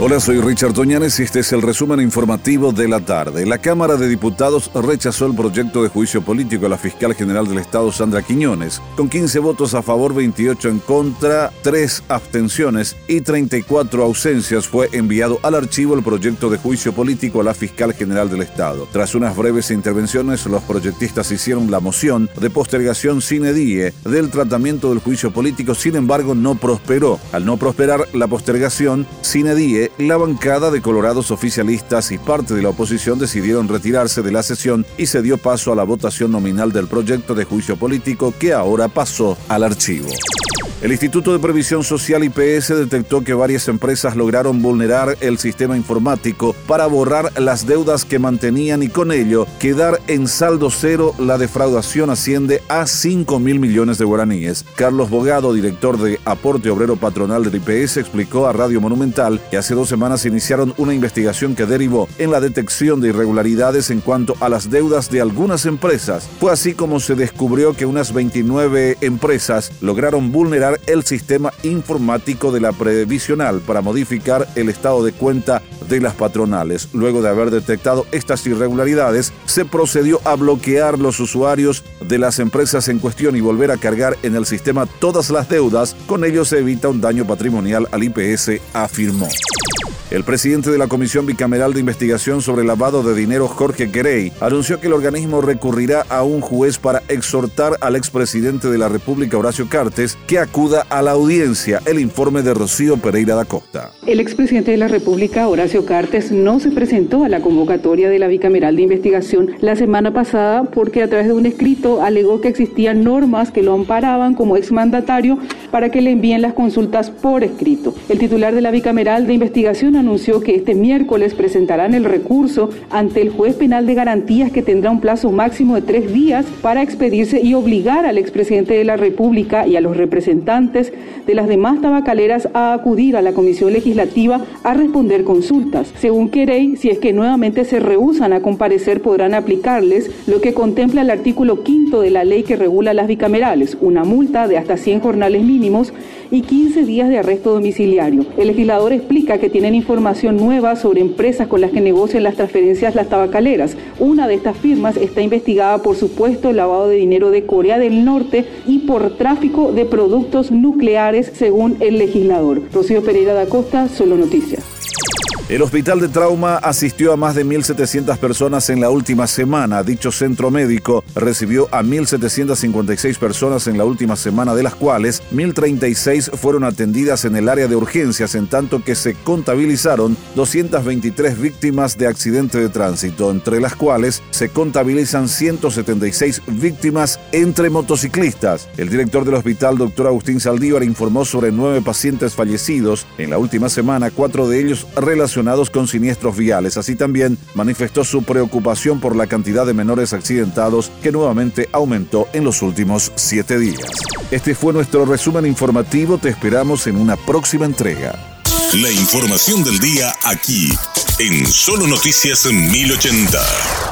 Hola, soy Richard Toñanes y este es el resumen informativo de la tarde. La Cámara de Diputados rechazó el proyecto de juicio político a la fiscal general del Estado, Sandra Quiñones, con 15 votos a favor, 28 en contra, 3 abstenciones y 34 ausencias. Fue enviado al archivo el proyecto de juicio político a la fiscal general del Estado. Tras unas breves intervenciones, los proyectistas hicieron la moción de postergación sine die del tratamiento del juicio político, sin embargo, no prosperó. Al no prosperar la postergación sine die, la bancada de colorados oficialistas y parte de la oposición decidieron retirarse de la sesión y se dio paso a la votación nominal del proyecto de juicio político que ahora pasó al archivo. El Instituto de Previsión Social IPS detectó que varias empresas lograron vulnerar el sistema informático para borrar las deudas que mantenían y con ello quedar en saldo cero. La defraudación asciende a 5 mil millones de guaraníes. Carlos Bogado, director de Aporte Obrero Patronal del IPS, explicó a Radio Monumental que hace dos semanas iniciaron una investigación que derivó en la detección de irregularidades en cuanto a las deudas de algunas empresas. Fue así como se descubrió que unas 29 empresas lograron vulnerar el sistema informático de la previsional para modificar el estado de cuenta de las patronales. Luego de haber detectado estas irregularidades, se procedió a bloquear los usuarios de las empresas en cuestión y volver a cargar en el sistema todas las deudas. Con ello se evita un daño patrimonial al IPS, afirmó. El presidente de la Comisión Bicameral de Investigación sobre Lavado de Dinero, Jorge Querey, anunció que el organismo recurrirá a un juez para exhortar al expresidente de la República, Horacio Cartes, que acuda a la audiencia. El informe de Rocío Pereira da Costa. El expresidente de la República, Horacio Cartes, no se presentó a la convocatoria de la Bicameral de Investigación la semana pasada porque a través de un escrito alegó que existían normas que lo amparaban como exmandatario para que le envíen las consultas por escrito. El titular de la Bicameral de Investigación anunció que este miércoles presentarán el recurso ante el juez penal de garantías que tendrá un plazo máximo de tres días para expedirse y obligar al expresidente de la República y a los representantes de las demás tabacaleras a acudir a la Comisión Legislativa a responder consultas. Según Querey, si es que nuevamente se rehusan a comparecer, podrán aplicarles lo que contempla el artículo quinto de la ley que regula las bicamerales, una multa de hasta 100 jornales mínimos y 15 días de arresto domiciliario. El legislador explica que tienen información nueva sobre empresas con las que negocian las transferencias las tabacaleras. Una de estas firmas está investigada por supuesto lavado de dinero de Corea del Norte y por tráfico de productos nucleares, según el legislador. Rocío Pereira da Costa, Solo Noticias. El Hospital de Trauma asistió a más de 1.700 personas en la última semana. Dicho centro médico recibió a 1.756 personas en la última semana, de las cuales 1.036 fueron atendidas en el área de urgencias, en tanto que se contabilizaron 223 víctimas de accidente de tránsito, entre las cuales se contabilizan 176 víctimas entre motociclistas. El director del hospital, doctor Agustín Saldívar, informó sobre nueve pacientes fallecidos en la última semana, cuatro de ellos con siniestros viales. Así también manifestó su preocupación por la cantidad de menores accidentados que nuevamente aumentó en los últimos siete días. Este fue nuestro resumen informativo. Te esperamos en una próxima entrega. La información del día aquí, en Solo Noticias 1080.